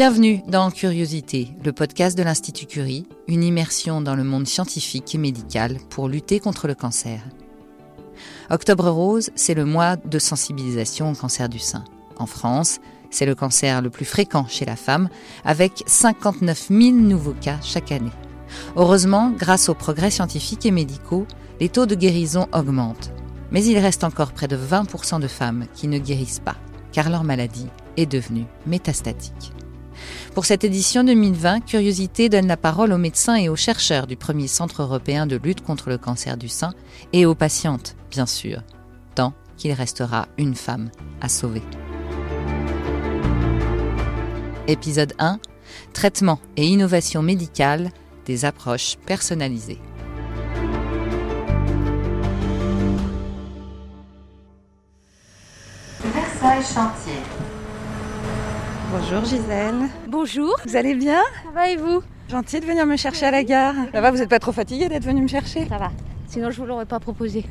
Bienvenue dans Curiosité, le podcast de l'Institut Curie, une immersion dans le monde scientifique et médical pour lutter contre le cancer. Octobre Rose, c'est le mois de sensibilisation au cancer du sein. En France, c'est le cancer le plus fréquent chez la femme, avec 59 000 nouveaux cas chaque année. Heureusement, grâce aux progrès scientifiques et médicaux, les taux de guérison augmentent. Mais il reste encore près de 20% de femmes qui ne guérissent pas, car leur maladie est devenue métastatique. Pour cette édition 2020, Curiosité donne la parole aux médecins et aux chercheurs du premier Centre européen de lutte contre le cancer du sein et aux patientes, bien sûr, tant qu'il restera une femme à sauver. Épisode 1 Traitement et innovation médicale des approches personnalisées. Versailles Chantier. Bonjour Gisèle. Bonjour. Vous allez bien? Ça va et vous? Gentil de venir me chercher à la gare. Ça va, vous n'êtes pas trop fatiguée d'être venue me chercher? Ça va. Sinon, je vous l'aurais pas proposé.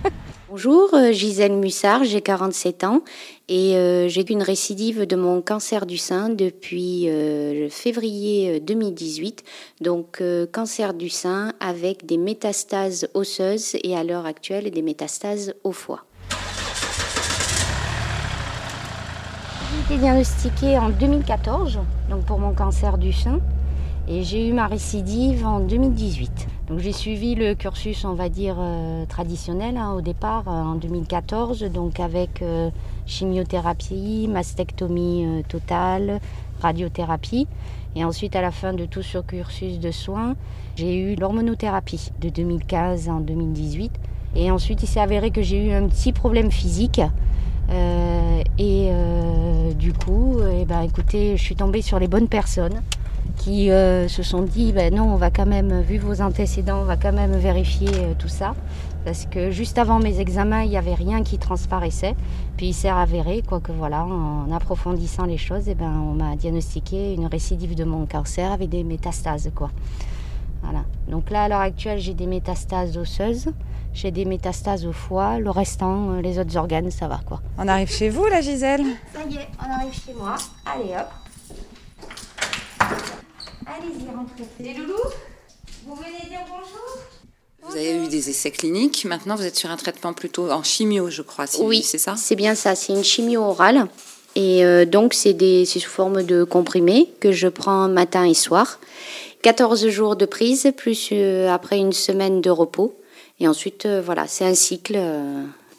Bonjour, euh, Gisèle Mussard, j'ai 47 ans et euh, j'ai eu une récidive de mon cancer du sein depuis euh, février 2018. Donc, cancer du sein avec des métastases osseuses et à l'heure actuelle des métastases au foie. Été diagnostiquée en 2014 donc pour mon cancer du sein et j'ai eu ma récidive en 2018. Donc j'ai suivi le cursus, on va dire, euh, traditionnel hein, au départ euh, en 2014, donc avec euh, chimiothérapie, mastectomie totale, radiothérapie. Et ensuite, à la fin de tout ce cursus de soins, j'ai eu l'hormonothérapie de 2015 en 2018. Et ensuite, il s'est avéré que j'ai eu un petit problème physique. Et du coup, eh ben, écoutez, je suis tombée sur les bonnes personnes qui euh, se sont dit ben non, on va quand même, vu vos antécédents, on va quand même vérifier euh, tout ça. Parce que juste avant mes examens, il n'y avait rien qui transparaissait. Puis il s'est avéré, quoi que voilà, en approfondissant les choses, eh ben, on m'a diagnostiqué une récidive de mon cancer avec des métastases. Quoi. Voilà. Donc là, à l'heure actuelle, j'ai des métastases osseuses, j'ai des métastases au foie, le restant, euh, les autres organes, ça va. quoi. On arrive chez vous, là, Gisèle? Ça y est, on arrive chez moi. Allez hop. Allez-y, rentrez. Les loulous, vous venez dire bonjour? Vous avez eu des essais cliniques. Maintenant, vous êtes sur un traitement plutôt en chimio, je crois. oui, c'est ça? C'est bien ça. C'est une chimio orale. Et euh, donc, c'est sous forme de comprimés que je prends matin et soir. 14 jours de prise, plus euh, après une semaine de repos. Et ensuite, euh, voilà, c'est un cycle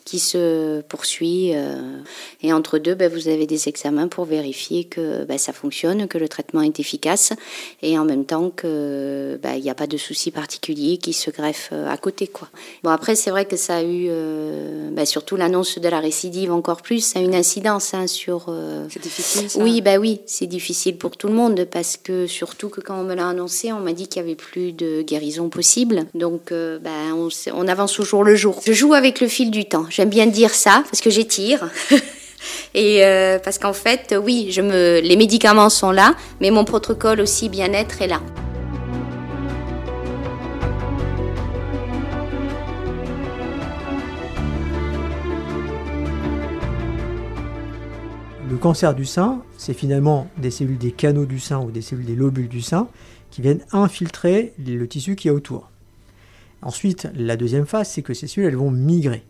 qui se poursuit. Euh, et entre deux, ben, vous avez des examens pour vérifier que ben, ça fonctionne, que le traitement est efficace, et en même temps que ben, n'y a pas de souci particulier qui se greffe euh, à côté. Quoi. Bon, après, c'est vrai que ça a eu, euh, surtout l'annonce de la récidive encore plus, ça a une incidence hein, sur... c'est difficile ça Oui, ben oui, c'est difficile pour tout le monde, parce que surtout que quand on me l'a annoncé, on m'a dit qu'il n'y avait plus de guérison possible. Donc, on, on avance au jour le jour. Je joue avec le fil du temps. J'aime bien dire ça parce que j'étire. Et euh, parce qu'en fait, oui, je me, les médicaments sont là, mais mon protocole aussi bien-être est là. Le cancer du sein, c'est finalement des cellules des canaux du sein ou des cellules des lobules du sein qui viennent infiltrer le tissu qui est autour. Ensuite, la deuxième phase, c'est que ces cellules elles vont migrer.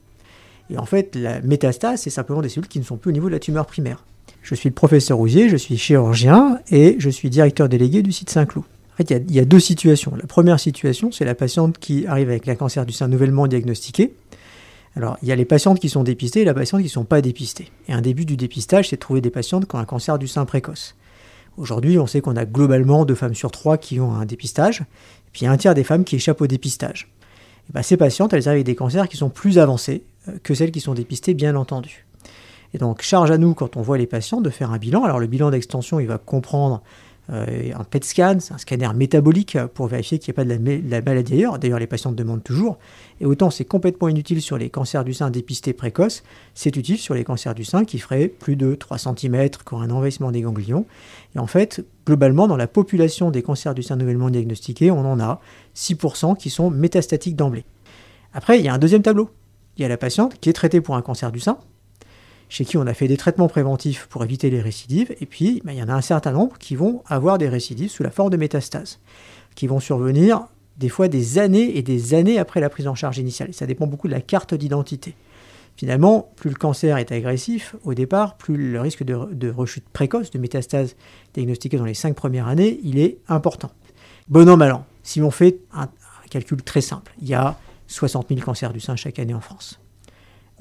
Et en fait, la métastase, c'est simplement des cellules qui ne sont plus au niveau de la tumeur primaire. Je suis le professeur Rousier, je suis chirurgien et je suis directeur délégué du site Saint-Cloud. En fait, il y, a deux situations. La première situation, c'est la patiente qui arrive avec un cancer du sein nouvellement diagnostiqué. Alors, il y a les patientes qui sont dépistées et les patientes qui ne sont pas dépistées. Et un début du dépistage, c'est de trouver des patientes qui ont un cancer du sein précoce. Aujourd'hui, on sait qu'on a globalement deux femmes sur trois qui ont un dépistage, et puis un tiers des femmes qui échappent au dépistage. Et ben, ces patientes, elles arrivent avec des cancers qui sont plus avancés, que celles qui sont dépistées, bien entendu. Et donc, charge à nous, quand on voit les patients, de faire un bilan. Alors, le bilan d'extension, il va comprendre euh, un PET scan, un scanner métabolique pour vérifier qu'il n'y a pas de la, maladie ailleurs. D'ailleurs, les patients demandent toujours. Et autant c'est complètement inutile sur les cancers du sein dépistés précoces, c'est utile sur les cancers du sein qui feraient plus de 3 cm, qui un envahissement des ganglions. Et en fait, globalement, dans la population des cancers du sein nouvellement diagnostiqués, on en a 6% qui sont métastatiques d'emblée. Après, il y a un deuxième tableau il y a la patiente qui est traitée pour un cancer du sein. chez qui on a fait des traitements préventifs pour éviter les récidives, et puis ben, il y en a un certain nombre qui vont avoir des récidives sous la forme de métastases, qui vont survenir des fois des années et des années après la prise en charge initiale. Ça dépend beaucoup de la carte d'identité. Finalement, plus le cancer est agressif au départ, plus le risque de, rechute précoce, de métastase diagnostiquée dans les cinq premières années, il est important. Bon an, mal an. Si on fait un, calcul très simple, il y a 60 000 cancers du sein chaque année en France.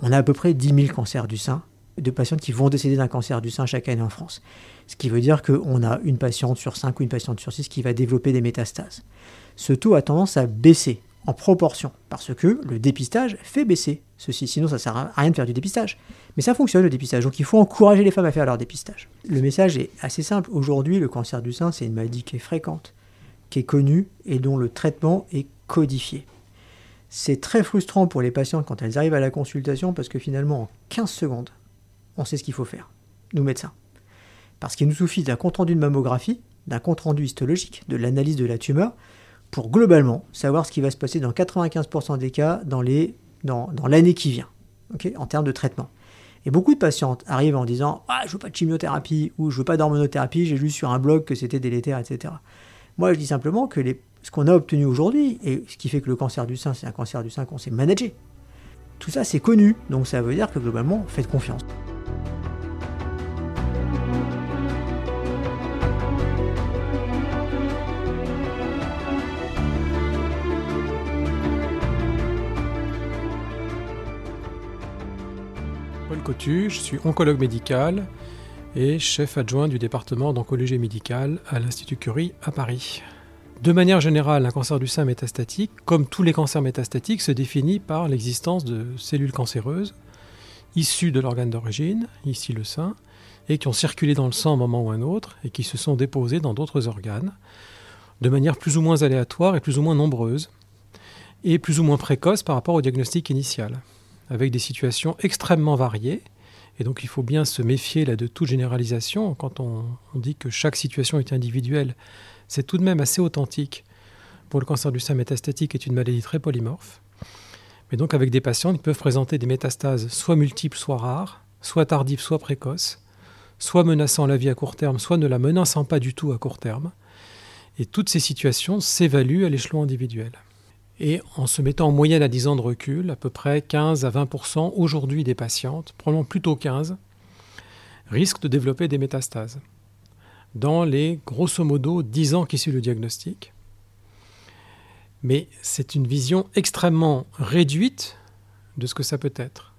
On a à peu près 10 000 cancers du sein de patientes qui vont décéder d'un cancer du sein chaque année en France. Ce qui veut dire qu'on a une patiente sur 5 ou une patiente sur 6 qui va développer des métastases. Ce taux a tendance à baisser en proportion, parce que le dépistage fait baisser ceci, sinon ça sert à rien de faire du dépistage. Mais ça fonctionne le dépistage, donc il faut encourager les femmes à faire leur dépistage. Le message est assez simple, aujourd'hui le cancer du sein c'est une maladie qui est fréquente, qui est connue et dont le traitement est codifié. C'est très frustrant pour les patientes quand elles arrivent à la consultation parce que finalement en 15 secondes, on sait ce qu'il faut faire, nous médecins. Parce qu'il nous suffit d'un compte-rendu de mammographie, d'un compte-rendu histologique, de l'analyse de la tumeur, pour globalement savoir ce qui va se passer dans 95% des cas dans, dans, l'année qui vient, en termes de traitement. Et beaucoup de patientes arrivent en disant Ah, je veux pas de chimiothérapie ou je veux pas d'hormonothérapie, j'ai lu sur un blog que c'était délétère, etc. Moi, je dis simplement que les, ce qu'on a obtenu aujourd'hui, et ce qui fait que le cancer du sein, c'est un cancer du sein qu'on sait manager, tout ça, c'est connu. Donc ça veut dire que globalement, faites confiance. je suis oncologue médical et chef adjoint du département d'oncologie médicale à l'Institut Curie à Paris. De manière générale, un cancer du sein métastatique, comme tous les cancers métastatiques, se définit par l'existence de cellules cancéreuses issues de l'organe d'origine, ici le sein, et qui ont circulé dans le sang à un moment ou un autre et qui se sont déposées dans d'autres organes, de manière plus ou moins aléatoire et plus ou moins nombreuse, et plus ou moins précoce par rapport au diagnostic initial avec des situations extrêmement variées. Et donc il faut bien se méfier là de toute généralisation. Quand on, dit que chaque situation est individuelle, c'est tout de même assez authentique. Pour le cancer du sein métastatique est une maladie très polymorphe. Mais donc avec des patients qui peuvent présenter des métastases soit multiples, soit rares, soit tardives, soit précoces, soit menaçant la vie à court terme, soit ne la menaçant pas du tout à court terme. Et toutes ces situations s'évaluent à l'échelon individuel. Et en se mettant en moyenne à 10 ans de recul, à peu près 15 à 20% aujourd'hui des patientes, probablement plutôt 15, risquent de développer des métastases dans les grosso modo 10 ans qui suivent le diagnostic. Mais c'est une vision extrêmement réduite de ce que ça peut être.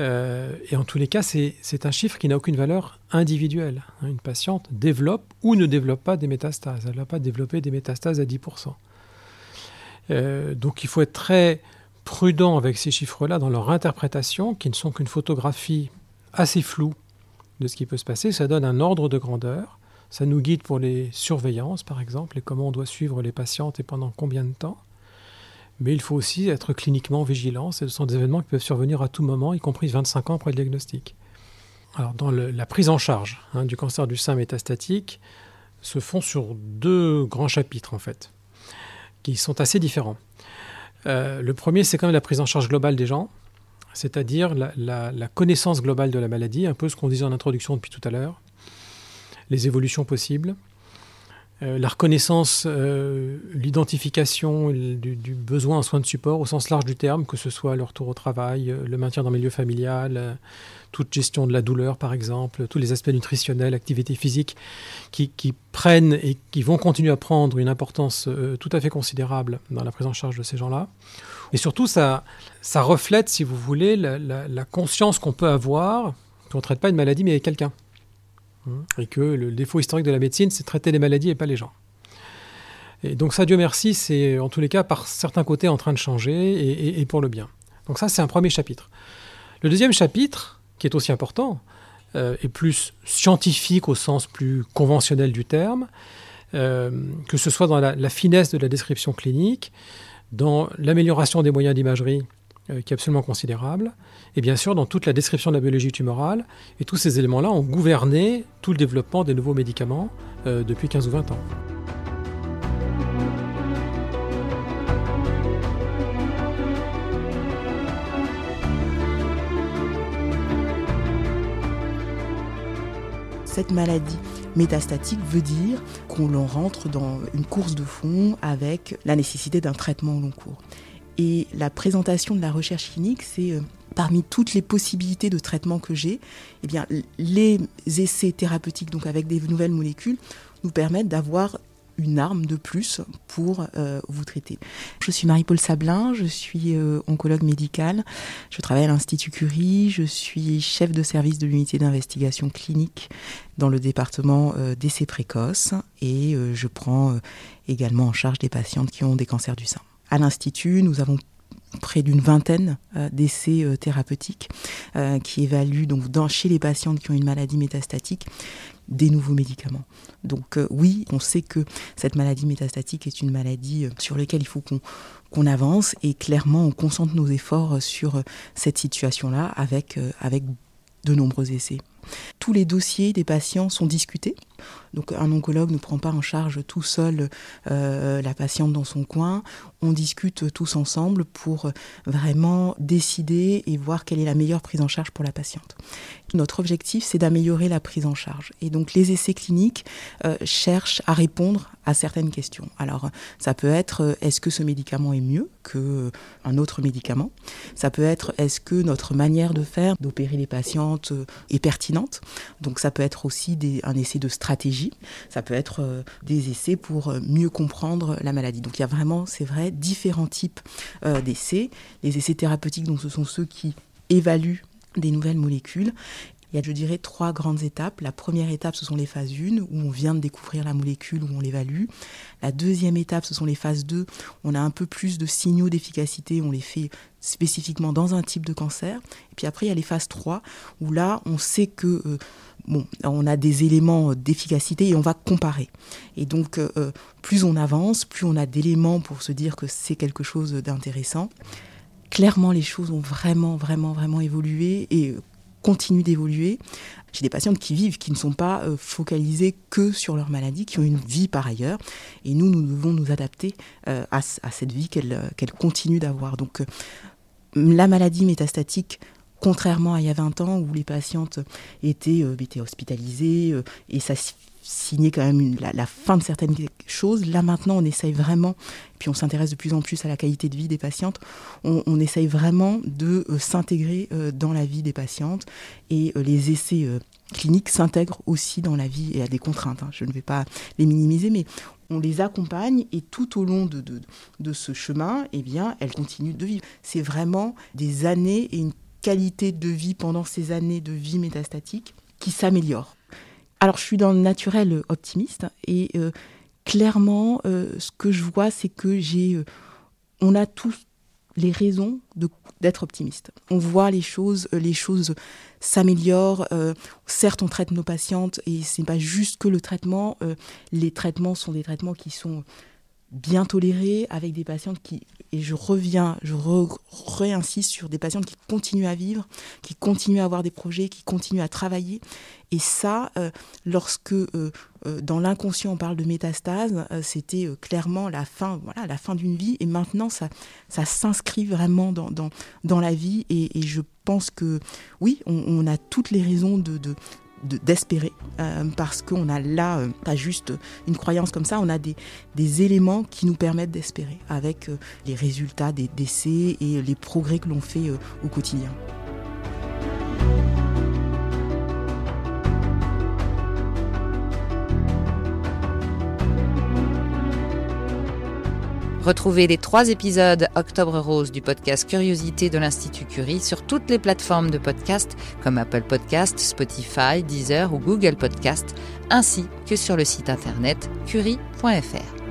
Euh, et en tous les cas, c'est un chiffre qui n'a aucune valeur individuelle. Une patiente développe ou ne développe pas des métastases. Elle n'a pas développé des métastases à 10%. Euh, donc il faut être très prudent avec ces chiffres-là dans leur interprétation, qui ne sont qu'une photographie assez floue de ce qui peut se passer. Ça donne un ordre de grandeur. Ça nous guide pour les surveillances, par exemple, et comment on doit suivre les patientes et pendant combien de temps. Mais il faut aussi être cliniquement vigilant. Ce sont des événements qui peuvent survenir à tout moment, y compris 25 ans après le diagnostic. Alors, dans la prise en charge hein, du cancer du sein métastatique, se font sur deux grands chapitres, en fait qui sont assez différents. Euh, le premier, c'est quand même la prise en charge globale des gens, c'est-à-dire la, connaissance globale de la maladie, un peu ce qu'on disait en introduction depuis tout à l'heure, les évolutions possibles, euh, la reconnaissance, euh, l'identification du, besoin en soins de support au sens large du terme, que ce soit le retour au travail, le maintien dans le milieu familial, toute gestion de la douleur, par exemple, tous les aspects nutritionnels, activité physique, qui, prennent et qui vont continuer à prendre une importance euh, tout à fait considérable dans la prise en charge de ces gens-là. Et surtout, ça, reflète, si vous voulez, la, conscience qu'on peut avoir qu'on ne traite pas une maladie, mais quelqu'un. Mmh. Et que le défaut historique de la médecine, c'est traiter les maladies et pas les gens. Et donc ça, Dieu merci, c'est en tous les cas par certains côtés en train de changer et pour le bien. Donc ça, c'est un premier chapitre. Le deuxième chapitre, qui est aussi important, euh, et plus scientifique au sens plus conventionnel du terme, euh, que ce soit dans la, finesse de la description clinique, dans l'amélioration des moyens d'imagerie, euh, qui est absolument considérable, et bien sûr dans toute la description de la biologie tumorale. Et tous ces éléments-là ont gouverné tout le développement des nouveaux médicaments depuis 15 ou 20 ans. cette maladie métastatique veut dire qu'on l'on rentre dans une course de fond avec la nécessité d'un traitement au long cours. Et la présentation de la recherche clinique, c'est euh, parmi toutes les possibilités de traitement que j'ai, eh bien, les essais thérapeutiques, donc avec des nouvelles molécules, nous permettent d'avoir une arme de plus pour euh, vous traiter. Je suis Marie-Paul Sablin, je suis euh, oncologue médicale, je travaille à l'Institut Curie, je suis chef de service de l'unité d'investigation clinique dans le département d'essais précoces et je prends également en charge des patientes qui ont des cancers du sein. À l'Institut, nous avons près d'une vingtaine euh, d'essais euh, thérapeutiques euh, qui évaluent donc chez les patientes qui ont une maladie métastatique des nouveaux médicaments. Donc oui, on sait que cette maladie métastatique est une maladie sur laquelle il faut qu'on avance et clairement on concentre nos efforts sur cette situation-là avec de nombreux essais. Tous les dossiers des patients sont discutés. Donc un oncologue ne prend pas en charge tout seul euh, la patiente dans son coin. On discute tous ensemble pour vraiment décider et voir quelle est la meilleure prise en charge pour la patiente. Notre objectif, c'est d'améliorer la prise en charge. Et donc les essais cliniques euh, cherchent à répondre à certaines questions. Alors ça peut être euh, est-ce que ce médicament est mieux qu'un autre médicament? Ça peut être est-ce que notre manière de faire, d'opérer les patientes est pertinente? Donc ça peut être aussi un essai de stratégie ça peut être euh, des essais pour euh, mieux comprendre la maladie. Donc il y a vraiment, c'est vrai, différents types euh, d'essais. Les essais thérapeutiques, donc ce sont ceux qui évaluent des nouvelles molécules. Il y a, je dirais, trois grandes étapes. La première étape, ce sont les phases 1, où on vient de découvrir la molécule, où on l'évalue. La deuxième étape, ce sont les phases 2. On a un peu plus de signaux d'efficacité, on les fait spécifiquement dans un type de cancer. Et puis après, il y a les phases 3, où là, on sait que bon, on a des éléments d'efficacité et on va comparer. Et donc, euh, euh, plus on avance, plus on a d'éléments pour se dire que c'est quelque chose d'intéressant. Clairement, les choses ont vraiment, vraiment, vraiment évolué et continuent d'évoluer. J'ai des patientes qui vivent, qui ne sont pas euh, focalisées que sur leur maladie, qui ont une vie par ailleurs. Et nous, nous devons nous adapter à, cette vie qu'elles continuent d'avoir. Donc, la maladie métastatique contrairement à il y a 20 ans où les patientes étaient, euh, hospitalisées euh, et ça signait quand même la, fin de certaines choses. Là maintenant, on essaye vraiment, puis on s'intéresse de plus en plus à la qualité de vie des patientes, on, essaye vraiment de euh, s'intégrer dans la vie des patientes et les essais cliniques s'intègrent aussi dans la vie et à des contraintes. Hein. Je ne vais pas les minimiser, mais on les accompagne et tout au long de, de, de ce chemin, eh bien, elles continuent de vivre. C'est vraiment des années et une qualité de vie pendant ces années de vie métastatique qui s'améliore. Alors je suis dans le naturel optimiste et euh, clairement euh, ce que je vois c'est que j'ai euh, on a tous les raisons d'être optimiste. On voit les choses, les choses s'améliorent. certes, on traite nos patientes et ce n'est pas juste que le traitement. les traitements sont des traitements qui sont bien tolérés avec des patientes qui et je reviens, je réinsiste sur des patientes qui continuent à vivre, qui continuent à avoir des projets, qui continuent à travailler. Et ça, euh, lorsque euh, euh, dans l'inconscient on parle de métastase, c'était clairement la fin, voilà, la fin d'une vie. Et maintenant, ça, ça s'inscrit vraiment dans, dans, dans, la vie. Et, je pense que oui, on, a toutes les raisons de, d'espérer, euh, parce qu'on a là, euh, pas juste une croyance comme ça, on a des, éléments qui nous permettent d'espérer, avec euh, les résultats des décès et les progrès que l'on fait au quotidien. Retrouvez les trois épisodes Octobre Rose du podcast Curiosité de l'Institut Curie sur toutes les plateformes de podcast comme Apple Podcast, Spotify, Deezer ou Google Podcast, ainsi que sur le site internet curie.fr.